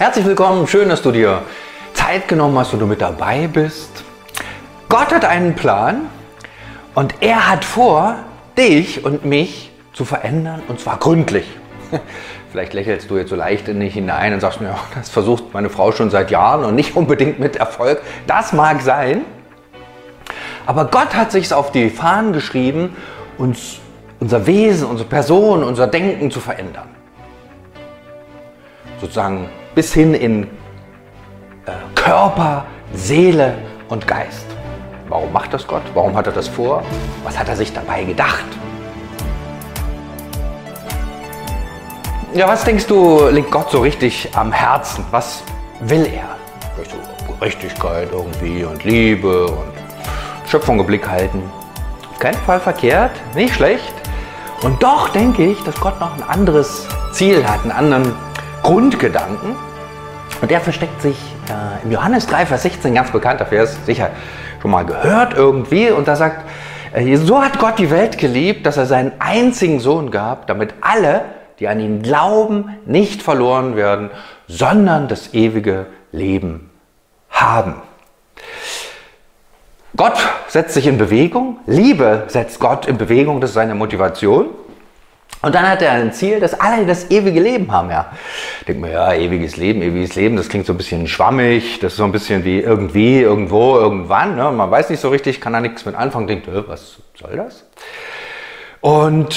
Herzlich willkommen, schön, dass du dir Zeit genommen hast und du mit dabei bist. Gott hat einen Plan und er hat vor, dich und mich zu verändern und zwar gründlich. Vielleicht lächelst du jetzt so leicht in dich hinein und sagst mir, oh, das versucht meine Frau schon seit Jahren und nicht unbedingt mit Erfolg. Das mag sein. Aber Gott hat sich auf die Fahnen geschrieben, uns unser Wesen, unsere Person, unser Denken zu verändern. Sozusagen bis hin in äh, Körper, Seele und Geist. Warum macht das Gott? Warum hat er das vor? Was hat er sich dabei gedacht? Ja, was denkst du, liegt Gott so richtig am Herzen? Was will er? Gerechtigkeit irgendwie und Liebe und Schöpfung im Blick halten. Auf keinen Fall verkehrt, nicht schlecht. Und doch denke ich, dass Gott noch ein anderes Ziel hat, einen anderen Grundgedanken. Und der versteckt sich äh, im Johannes 3, Vers 16, ganz bekannter Vers, sicher schon mal gehört irgendwie. Und da sagt, äh, so hat Gott die Welt geliebt, dass er seinen einzigen Sohn gab, damit alle, die an ihn glauben, nicht verloren werden, sondern das ewige Leben haben. Gott setzt sich in Bewegung, Liebe setzt Gott in Bewegung, das ist seine Motivation. Und dann hat er ein Ziel, dass alle das ewige Leben haben. Ja, denkt man, ja, ewiges Leben, ewiges Leben, das klingt so ein bisschen schwammig, das ist so ein bisschen wie irgendwie, irgendwo, irgendwann. Ne? Man weiß nicht so richtig, kann da nichts mit anfangen, denkt, was soll das? Und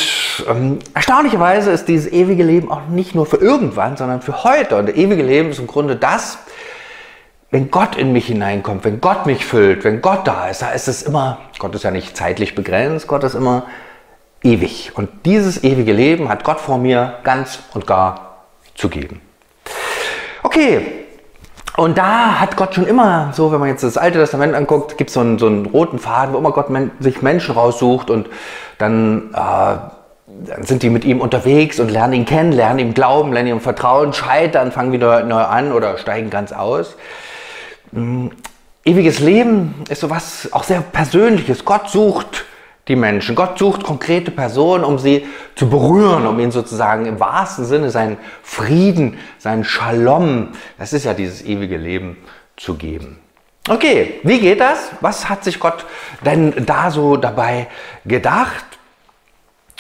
ähm, erstaunlicherweise ist dieses ewige Leben auch nicht nur für irgendwann, sondern für heute. Und das ewige Leben ist im Grunde das, wenn Gott in mich hineinkommt, wenn Gott mich füllt, wenn Gott da ist, da ist es immer, Gott ist ja nicht zeitlich begrenzt, Gott ist immer ewig. Und dieses ewige Leben hat Gott vor mir ganz und gar zu geben. Okay, und da hat Gott schon immer, so wenn man jetzt das Alte Testament anguckt, gibt es so einen roten Faden, wo immer Gott men sich Menschen raussucht und dann, äh, dann sind die mit ihm unterwegs und lernen ihn kennen, lernen ihm glauben, lernen ihm vertrauen, scheitern, fangen wieder neu an oder steigen ganz aus. Mhm. Ewiges Leben ist sowas auch sehr Persönliches. Gott sucht die Menschen. Gott sucht konkrete Personen, um sie zu berühren, um ihnen sozusagen im wahrsten Sinne seinen Frieden, seinen Shalom, das ist ja dieses ewige Leben, zu geben. Okay, wie geht das? Was hat sich Gott denn da so dabei gedacht?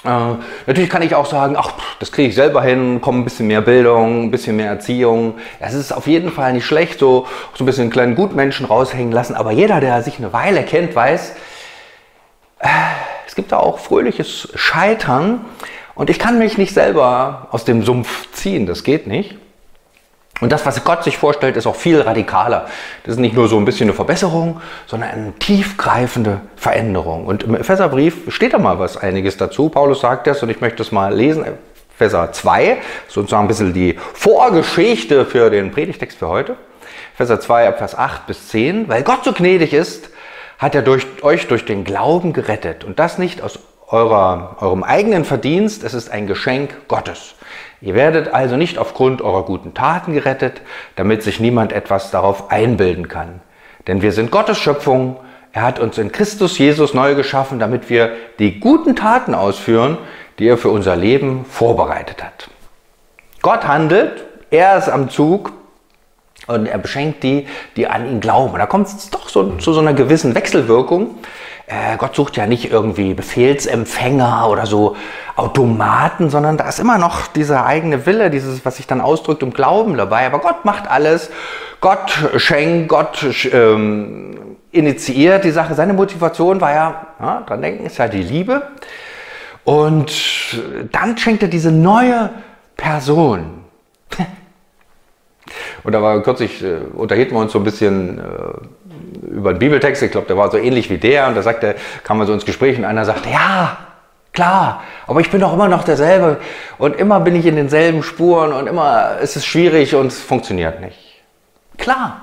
Äh, natürlich kann ich auch sagen, ach, das kriege ich selber hin, komm ein bisschen mehr Bildung, ein bisschen mehr Erziehung. Es ist auf jeden Fall nicht schlecht, so, so ein bisschen einen kleinen Gutmenschen raushängen lassen. Aber jeder, der sich eine Weile kennt, weiß, es gibt da auch fröhliches Scheitern. Und ich kann mich nicht selber aus dem Sumpf ziehen, das geht nicht. Und das, was Gott sich vorstellt, ist auch viel radikaler. Das ist nicht nur so ein bisschen eine Verbesserung, sondern eine tiefgreifende Veränderung. Und im Epheserbrief steht da mal was einiges dazu. Paulus sagt das und ich möchte es mal lesen. Epheser 2, sozusagen ein bisschen die Vorgeschichte für den Predigtext für heute. Epheser 2, Vers 8 bis 10. Weil Gott so gnädig ist, hat er durch, euch durch den Glauben gerettet. Und das nicht aus eurer, eurem eigenen Verdienst, es ist ein Geschenk Gottes. Ihr werdet also nicht aufgrund eurer guten Taten gerettet, damit sich niemand etwas darauf einbilden kann. Denn wir sind Gottes Schöpfung. Er hat uns in Christus Jesus neu geschaffen, damit wir die guten Taten ausführen, die er für unser Leben vorbereitet hat. Gott handelt, er ist am Zug und er beschenkt die, die an ihn glauben. Und da kommt es doch so, zu so einer gewissen Wechselwirkung äh, Gott sucht ja nicht irgendwie Befehlsempfänger oder so Automaten, sondern da ist immer noch dieser eigene Wille, dieses, was sich dann ausdrückt, um Glauben dabei. Aber Gott macht alles. Gott schenkt, Gott ähm, initiiert die Sache. Seine Motivation war ja, ja, dran denken, ist ja die Liebe. Und dann schenkt er diese neue Person. Und da war kürzlich, äh, unterhielten wir uns so ein bisschen äh, über einen Bibeltext, ich glaube, der war so ähnlich wie der, und da sagte, kam man so ins Gespräch und einer sagte, ja, klar, aber ich bin doch immer noch derselbe und immer bin ich in denselben Spuren und immer ist es schwierig und es funktioniert nicht. Klar.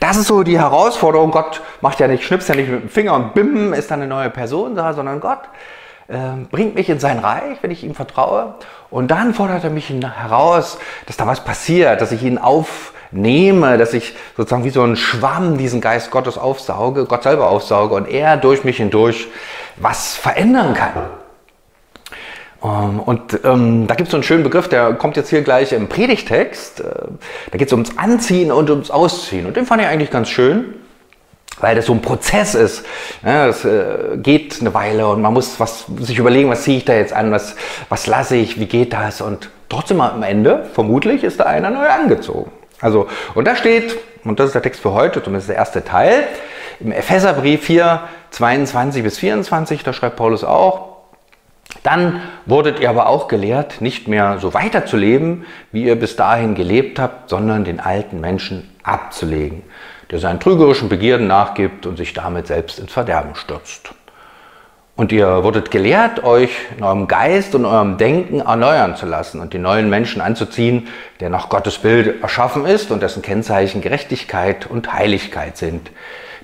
Das ist so die Herausforderung. Gott macht ja nicht, schnippst ja nicht mit dem Finger und bim, ist da eine neue Person da, sondern Gott bringt mich in sein Reich, wenn ich ihm vertraue. Und dann fordert er mich heraus, dass da was passiert, dass ich ihn auf, nehme, dass ich sozusagen wie so ein Schwamm diesen Geist Gottes aufsauge, Gott selber aufsauge und er durch mich hindurch was verändern kann. Ähm, und ähm, da gibt es so einen schönen Begriff, der kommt jetzt hier gleich im Predigtext. Äh, da geht es ums Anziehen und ums Ausziehen. Und den fand ich eigentlich ganz schön, weil das so ein Prozess ist. Ja, äh, geht eine Weile und man muss was, sich überlegen, was ziehe ich da jetzt an, was, was lasse ich, wie geht das. Und trotzdem am Ende, vermutlich, ist da einer neu angezogen. Also, und da steht, und das ist der Text für heute, zumindest der erste Teil, im Epheserbrief 4, 22 bis 24, da schreibt Paulus auch, dann wurdet ihr aber auch gelehrt, nicht mehr so weiterzuleben, wie ihr bis dahin gelebt habt, sondern den alten Menschen abzulegen, der seinen trügerischen Begierden nachgibt und sich damit selbst ins Verderben stürzt. Und ihr wurdet gelehrt, euch in eurem Geist und eurem Denken erneuern zu lassen und den neuen Menschen anzuziehen, der nach Gottes Bild erschaffen ist und dessen Kennzeichen Gerechtigkeit und Heiligkeit sind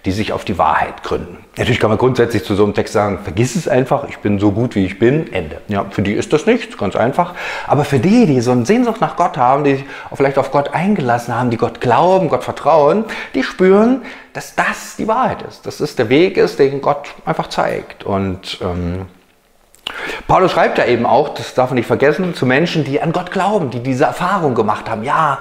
die sich auf die Wahrheit gründen. Natürlich kann man grundsätzlich zu so einem Text sagen, vergiss es einfach, ich bin so gut wie ich bin, Ende. Ja, für die ist das nichts, ganz einfach. Aber für die, die so eine Sehnsucht nach Gott haben, die sich vielleicht auf Gott eingelassen haben, die Gott glauben, Gott vertrauen, die spüren, dass das die Wahrheit ist, dass es der Weg ist, den Gott einfach zeigt. Und ähm, Paulus schreibt ja eben auch, das darf man nicht vergessen, zu Menschen, die an Gott glauben, die diese Erfahrung gemacht haben. Ja,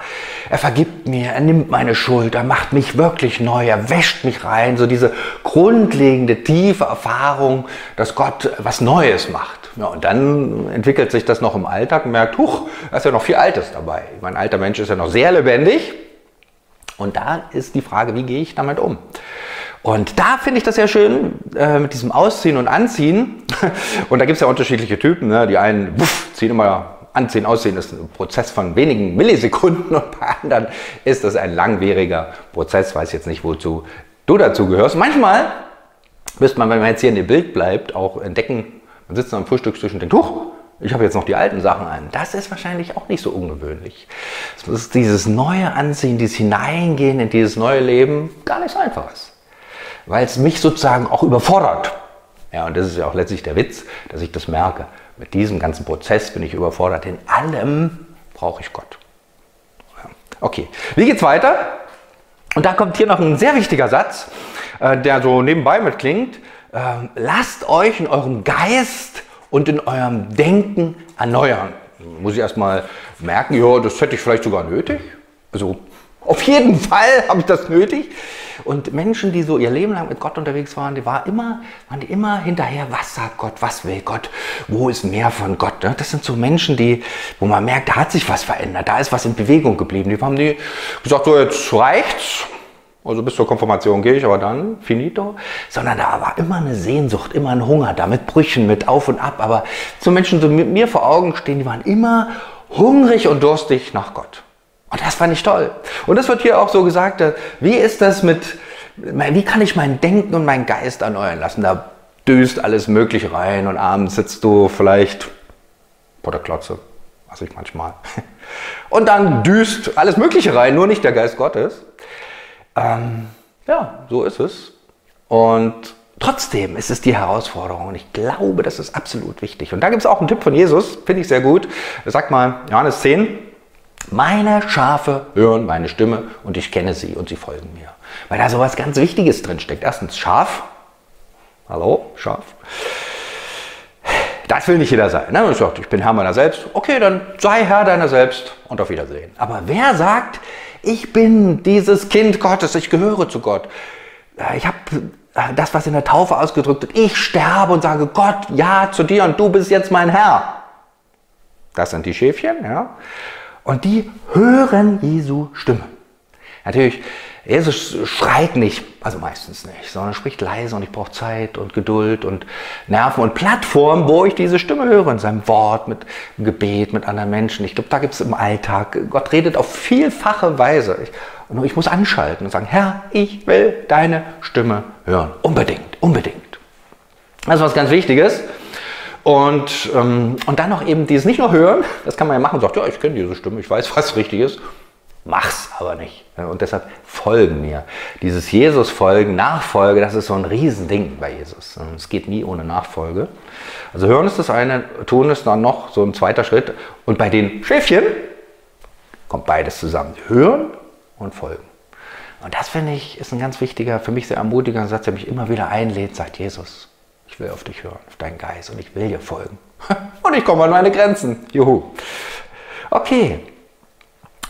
er vergibt mir, er nimmt meine Schuld, er macht mich wirklich neu, er wäscht mich rein. So diese grundlegende, tiefe Erfahrung, dass Gott was Neues macht. Ja, und dann entwickelt sich das noch im Alltag und merkt, huch, da ist ja noch viel Altes dabei. Mein alter Mensch ist ja noch sehr lebendig. Und da ist die Frage, wie gehe ich damit um? Und da finde ich das sehr schön äh, mit diesem Ausziehen und Anziehen. Und da gibt es ja unterschiedliche Typen. Ne? Die einen wuff, ziehen immer Anziehen, Ausziehen ist ein Prozess von wenigen Millisekunden und bei anderen ist das ein langwieriger Prozess. Weiß jetzt nicht, wozu du dazu gehörst. Manchmal müsste man, wenn man jetzt hier in dem Bild bleibt, auch entdecken, man sitzt am Frühstückstisch und denkt, huch, ich habe jetzt noch die alten Sachen an. Das ist wahrscheinlich auch nicht so ungewöhnlich. Es ist dieses neue Anziehen, dieses Hineingehen in dieses neue Leben gar nicht so einfach ist weil es mich sozusagen auch überfordert. Ja, und das ist ja auch letztlich der Witz, dass ich das merke. Mit diesem ganzen Prozess bin ich überfordert. In allem brauche ich Gott. Okay, wie geht's weiter? Und da kommt hier noch ein sehr wichtiger Satz, äh, der so nebenbei mitklingt. Ähm, lasst euch in eurem Geist und in eurem Denken erneuern. Muss ich erstmal merken, ja, das hätte ich vielleicht sogar nötig. Also auf jeden Fall habe ich das nötig. Und Menschen, die so ihr Leben lang mit Gott unterwegs waren, die waren immer, waren die immer hinterher, was sagt Gott, was will Gott, wo ist mehr von Gott. Ne? Das sind so Menschen, die, wo man merkt, da hat sich was verändert, da ist was in Bewegung geblieben. Die haben die gesagt, so jetzt reicht's. Also bis zur Konfirmation gehe ich, aber dann finito. Sondern da war immer eine Sehnsucht, immer ein Hunger da, mit Brüchen, mit Auf und Ab. Aber so Menschen, die mit mir vor Augen stehen, die waren immer hungrig und durstig nach Gott. Und das fand ich toll. Und das wird hier auch so gesagt, äh, wie ist das mit, wie kann ich mein Denken und meinen Geist erneuern lassen? Da düst alles Mögliche rein und abends sitzt du vielleicht vor der Klotze, was ich manchmal. Und dann düst alles Mögliche rein, nur nicht der Geist Gottes. Ähm, ja, so ist es. Und trotzdem ist es die Herausforderung und ich glaube, das ist absolut wichtig. Und da gibt es auch einen Tipp von Jesus, finde ich sehr gut. Sag mal, Johannes 10, meine Schafe hören meine Stimme und ich kenne sie und sie folgen mir. Weil da so was ganz Wichtiges drin steckt. Erstens Schaf. Hallo, Schaf. Das will nicht jeder sein. Ne? Man sagt, ich bin Herr meiner selbst. Okay, dann sei Herr deiner selbst und auf Wiedersehen. Aber wer sagt, ich bin dieses Kind Gottes, ich gehöre zu Gott. Ich habe das, was in der Taufe ausgedrückt wird. Ich sterbe und sage Gott, ja zu dir und du bist jetzt mein Herr. Das sind die Schäfchen, ja. Und die hören Jesu Stimme. Natürlich, Jesus schreit nicht, also meistens nicht, sondern spricht leise und ich brauche Zeit und Geduld und Nerven und Plattformen, wo ich diese Stimme höre, in seinem Wort, mit Gebet, mit anderen Menschen. Ich glaube, da gibt es im Alltag, Gott redet auf vielfache Weise. Ich, und ich muss anschalten und sagen, Herr, ich will deine Stimme hören. Unbedingt, unbedingt. Das ist was ganz Wichtiges. Und, ähm, und dann noch eben dieses nicht nur hören, das kann man ja machen, sagt, ja, ich kenne diese Stimme, ich weiß, was richtig ist, mach's aber nicht. Und deshalb folgen mir. Dieses Jesus-Folgen, Nachfolge, das ist so ein Riesending bei Jesus. Es geht nie ohne Nachfolge. Also hören ist das eine, tun ist dann noch so ein zweiter Schritt. Und bei den Schäfchen kommt beides zusammen. Hören und folgen. Und das finde ich ist ein ganz wichtiger, für mich sehr ermutigender Satz, der mich immer wieder einlädt, sagt Jesus. Ich will auf dich hören, auf deinen Geist und ich will dir folgen. Und ich komme an meine Grenzen. Juhu. Okay.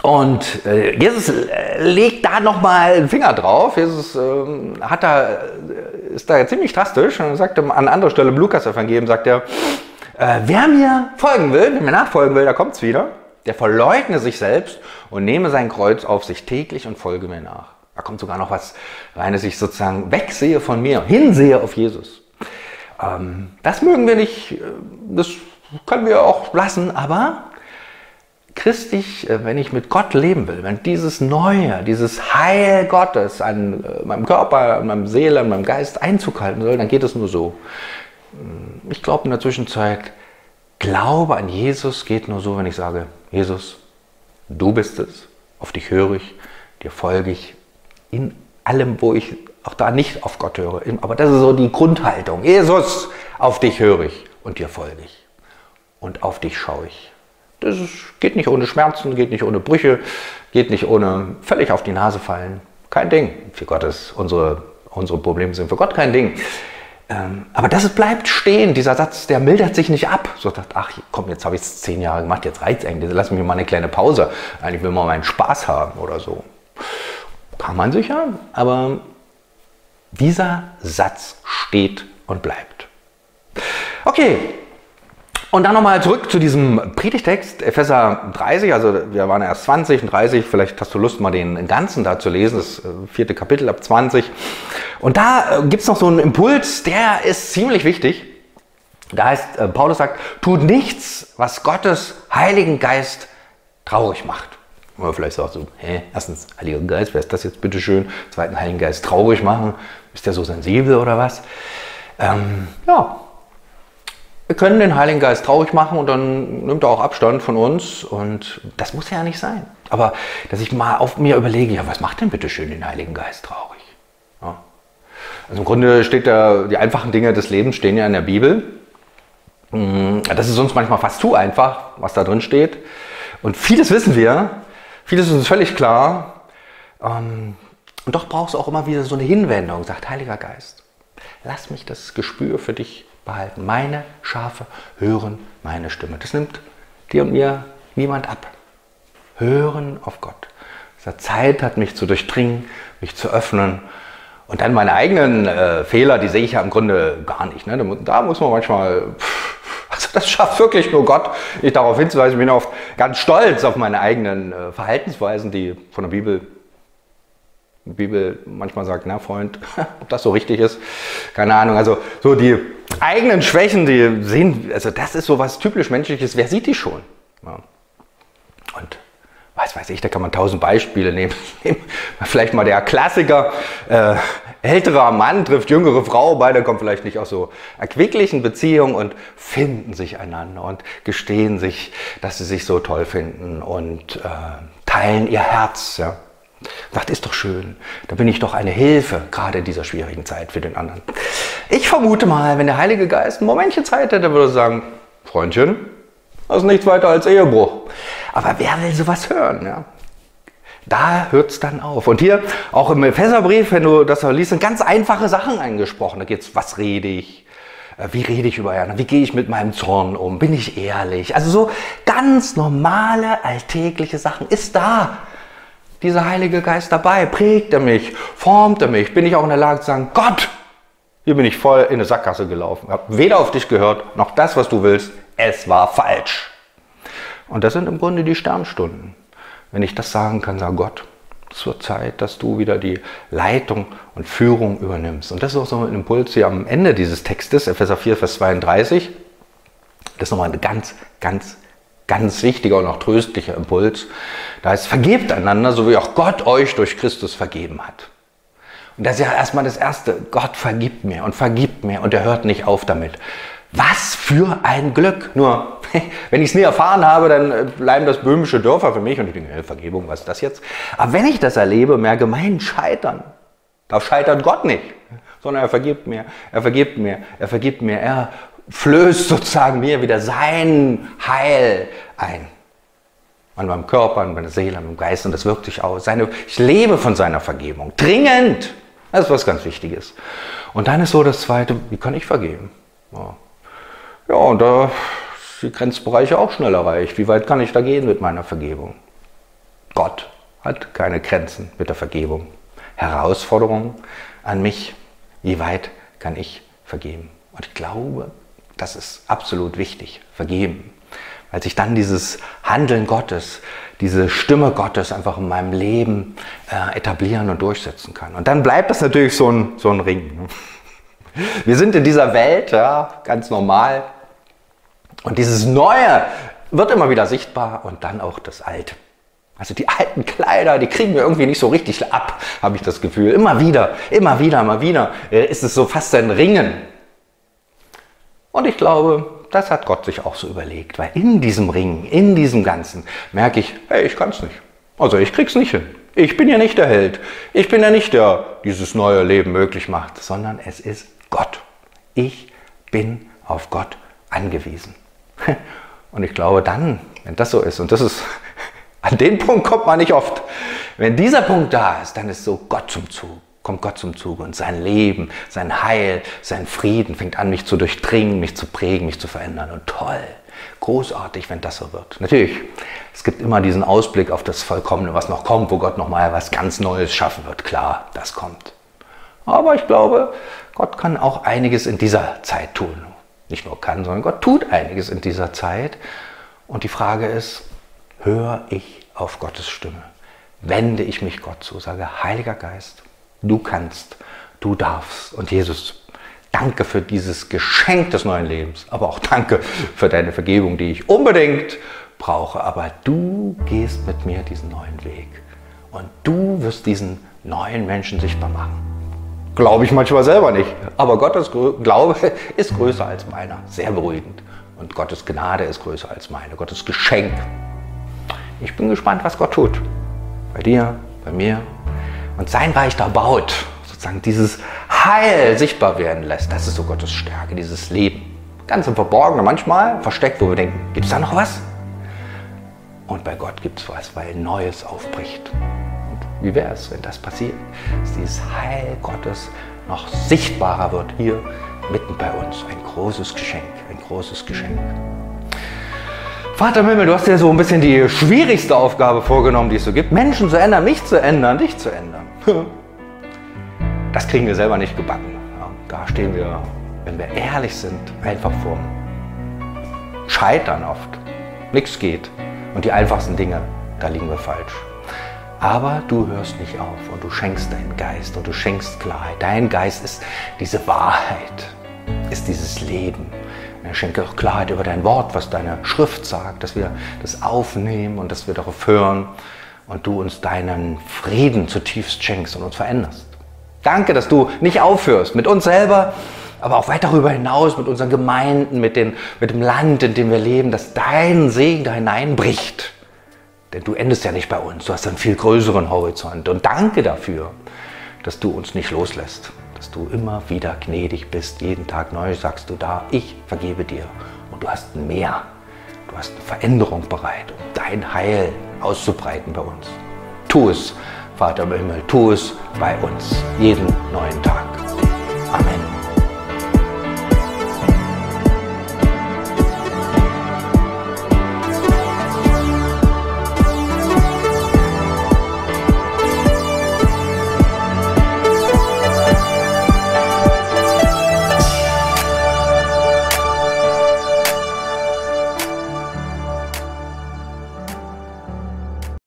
Und äh, Jesus äh, legt da nochmal einen Finger drauf. Jesus ähm, hat da, äh, ist da ziemlich drastisch und sagt an anderer Stelle im Lukas-Evangelium, sagt er, wer mir folgen will, wer mir nachfolgen will, da kommt es wieder, der verleugne sich selbst und nehme sein Kreuz auf sich täglich und folge mir nach. Da kommt sogar noch was rein, dass ich sozusagen wegsehe von mir, hinsehe auf Jesus. Ähm, das mögen wir nicht, äh, das können wir auch lassen, aber christlich, äh, wenn ich mit Gott leben will, wenn dieses Neue, dieses Heil Gottes an äh, meinem Körper, an meinem Seele, an meinem Geist Einzug halten soll, dann geht es nur so. Hm, ich glaube in der Zwischenzeit, Glaube an Jesus geht nur so, wenn ich sage, Jesus, du bist es, auf dich höre ich, dir folge ich, in allem, wo ich auch da nicht auf Gott höre. Aber das ist so die Grundhaltung. Jesus, auf dich höre ich und dir folge ich. Und auf dich schaue ich. Das geht nicht ohne Schmerzen, geht nicht ohne Brüche, geht nicht ohne völlig auf die Nase fallen. Kein Ding. Für Gott ist unsere, unsere Probleme sind für Gott kein Ding. Ähm, aber das bleibt stehen, dieser Satz, der mildert sich nicht ab. So sagt, ach komm, jetzt habe ich es zehn Jahre gemacht, jetzt reizt eigentlich, lass mich mal eine kleine Pause. Eigentlich will man meinen Spaß haben oder so. Kann man sicher, aber dieser Satz steht und bleibt. Okay, und dann nochmal zurück zu diesem Predigtext, Epheser 30, also wir waren erst 20 und 30, vielleicht hast du Lust, mal den ganzen da zu lesen, das äh, vierte Kapitel ab 20. Und da äh, gibt es noch so einen Impuls, der ist ziemlich wichtig. Da heißt, äh, Paulus sagt, tut nichts, was Gottes Heiligen Geist traurig macht. Oder vielleicht sagst du, hä, erstens Heiliger Geist, wer ist das jetzt bitteschön? Zweiten Heiligen Geist traurig machen, ist der so sensibel oder was? Ähm, ja, wir können den Heiligen Geist traurig machen und dann nimmt er auch Abstand von uns und das muss ja nicht sein. Aber dass ich mal auf mir überlege, ja, was macht denn bitte schön den Heiligen Geist traurig? Ja. Also im Grunde steht da, die einfachen Dinge des Lebens stehen ja in der Bibel. Mm, das ist uns manchmal fast zu einfach, was da drin steht. Und vieles wissen wir, vieles ist uns völlig klar. Ähm, und doch braucht es auch immer wieder so eine Hinwendung, sagt Heiliger Geist. Lass mich das Gespür für dich behalten. Meine Schafe hören meine Stimme. Das nimmt dir und mir niemand ab. Hören auf Gott. Dass er Zeit hat, mich zu durchdringen, mich zu öffnen. Und dann meine eigenen äh, Fehler, die sehe ich ja im Grunde gar nicht. Ne? Da muss man manchmal, also das schafft wirklich nur Gott. Ich darauf hinzuweisen, ich bin oft ganz stolz auf meine eigenen äh, Verhaltensweisen, die von der Bibel die Bibel manchmal sagt, na Freund, ob das so richtig ist, keine Ahnung. Also so die eigenen Schwächen, die sehen, also das ist so was typisch menschliches, wer sieht die schon? Ja. Und was weiß ich, da kann man tausend Beispiele nehmen. vielleicht mal der Klassiker, äh, älterer Mann trifft jüngere Frau, beide kommen vielleicht nicht aus so erquicklichen Beziehungen und finden sich einander und gestehen sich, dass sie sich so toll finden und äh, teilen ihr Herz. Ja. Sagt, ist doch schön. Da bin ich doch eine Hilfe, gerade in dieser schwierigen Zeit für den anderen. Ich vermute mal, wenn der Heilige Geist ein Momentchen Zeit hätte, würde er sagen, Freundchen, das ist nichts weiter als Ehebruch. Aber wer will sowas hören? Ja? Da hört es dann auf. Und hier auch im Epheserbrief, wenn du das liest, sind ganz einfache Sachen angesprochen. Da geht es, was rede ich? Äh, wie rede ich über Herrn? Wie gehe ich mit meinem Zorn um? Bin ich ehrlich? Also so ganz normale, alltägliche Sachen ist da dieser Heilige Geist dabei? Prägt er mich? Formt er mich? Bin ich auch in der Lage zu sagen, Gott, hier bin ich voll in eine Sackgasse gelaufen. Habe weder auf dich gehört, noch das, was du willst. Es war falsch. Und das sind im Grunde die Sternstunden. Wenn ich das sagen kann, sag Gott, es wird Zeit, dass du wieder die Leitung und Führung übernimmst. Und das ist auch so ein Impuls hier am Ende dieses Textes, Epheser 4, Vers 32. Das ist nochmal eine ganz, ganz ganz wichtiger und auch tröstlicher Impuls. Da heißt, vergebt einander, so wie auch Gott euch durch Christus vergeben hat. Und das ist ja erstmal das Erste. Gott vergibt mir und vergibt mir und er hört nicht auf damit. Was für ein Glück. Nur, wenn ich es nie erfahren habe, dann äh, bleiben das böhmische Dörfer für mich und ich denke, Vergebung, was ist das jetzt? Aber wenn ich das erlebe, merke, mein Scheitern, da scheitert Gott nicht, sondern er vergibt mir, er vergibt mir, er vergibt mir, er flößt sozusagen mir wieder sein Heil ein. An meinem Körper, an meiner Seele, an meinem Geist und das wirkt sich aus. Seine, ich lebe von seiner Vergebung. Dringend. Das ist was ganz Wichtiges. Und dann ist so das Zweite, wie kann ich vergeben? Ja, ja und da sind die Grenzbereiche auch schnell erreicht. Wie weit kann ich da gehen mit meiner Vergebung? Gott hat keine Grenzen mit der Vergebung. Herausforderung an mich, wie weit kann ich vergeben? Und ich glaube, das ist absolut wichtig, vergeben. Weil sich dann dieses Handeln Gottes, diese Stimme Gottes einfach in meinem Leben äh, etablieren und durchsetzen kann. Und dann bleibt das natürlich so ein, so ein Ring. Wir sind in dieser Welt, ja, ganz normal. Und dieses Neue wird immer wieder sichtbar und dann auch das Alte. Also die alten Kleider, die kriegen wir irgendwie nicht so richtig ab, habe ich das Gefühl. Immer wieder, immer wieder, immer wieder äh, ist es so fast ein Ringen. Und ich glaube, das hat Gott sich auch so überlegt, weil in diesem Ringen, in diesem Ganzen merke ich, hey, ich kann es nicht. Also ich krieg's nicht hin. Ich bin ja nicht der Held. Ich bin ja nicht der, der dieses neue Leben möglich macht, sondern es ist Gott. Ich bin auf Gott angewiesen. Und ich glaube dann, wenn das so ist, und das ist an den Punkt kommt man nicht oft. Wenn dieser Punkt da ist, dann ist so Gott zum Zug, kommt Gott zum Zug und sein Leben, sein Heil, sein Frieden fängt an, mich zu durchdringen, mich zu prägen, mich zu verändern. Und toll, großartig, wenn das so wird. Natürlich, es gibt immer diesen Ausblick auf das Vollkommene, was noch kommt, wo Gott nochmal was ganz Neues schaffen wird. Klar, das kommt. Aber ich glaube, Gott kann auch einiges in dieser Zeit tun. Nicht nur kann, sondern Gott tut einiges in dieser Zeit. Und die Frage ist, höre ich auf Gottes Stimme. Wende ich mich Gott zu, sage, Heiliger Geist, du kannst, du darfst. Und Jesus, danke für dieses Geschenk des neuen Lebens, aber auch danke für deine Vergebung, die ich unbedingt brauche. Aber du gehst mit mir diesen neuen Weg. Und du wirst diesen neuen Menschen sichtbar machen. Glaube ich manchmal selber nicht. Aber Gottes Glaube ist größer als meiner. Sehr beruhigend. Und Gottes Gnade ist größer als meine. Gottes Geschenk ich bin gespannt, was Gott tut. Bei dir, bei mir. Und sein Reich da baut, sozusagen dieses Heil sichtbar werden lässt. Das ist so Gottes Stärke, dieses Leben. Ganz im Verborgenen, manchmal versteckt, wo wir denken, gibt es da noch was? Und bei Gott gibt es was, weil Neues aufbricht. Wie wäre es, wenn das passiert? Dass dieses Heil Gottes noch sichtbarer wird hier mitten bei uns. Ein großes Geschenk, ein großes Geschenk. Vater im du hast dir so ein bisschen die schwierigste Aufgabe vorgenommen, die es so gibt. Menschen zu ändern, mich zu ändern, dich zu ändern. Das kriegen wir selber nicht gebacken. Da stehen wir, wenn wir ehrlich sind, einfach vorm Scheitern oft. Nichts geht. Und die einfachsten Dinge, da liegen wir falsch. Aber du hörst nicht auf und du schenkst deinen Geist und du schenkst Klarheit. Dein Geist ist diese Wahrheit, ist dieses Leben. Schenke auch Klarheit über dein Wort, was deine Schrift sagt, dass wir das aufnehmen und dass wir darauf hören und du uns deinen Frieden zutiefst schenkst und uns veränderst. Danke, dass du nicht aufhörst mit uns selber, aber auch weit darüber hinaus mit unseren Gemeinden, mit, den, mit dem Land, in dem wir leben, dass dein Segen da hineinbricht. Denn du endest ja nicht bei uns, du hast einen viel größeren Horizont. Und danke dafür, dass du uns nicht loslässt dass du immer wieder gnädig bist. Jeden Tag neu sagst du da, ich vergebe dir. Und du hast mehr. Du hast Veränderung bereit, um dein Heil auszubreiten bei uns. Tu es, Vater im Himmel, tu es bei uns jeden neuen Tag. Amen.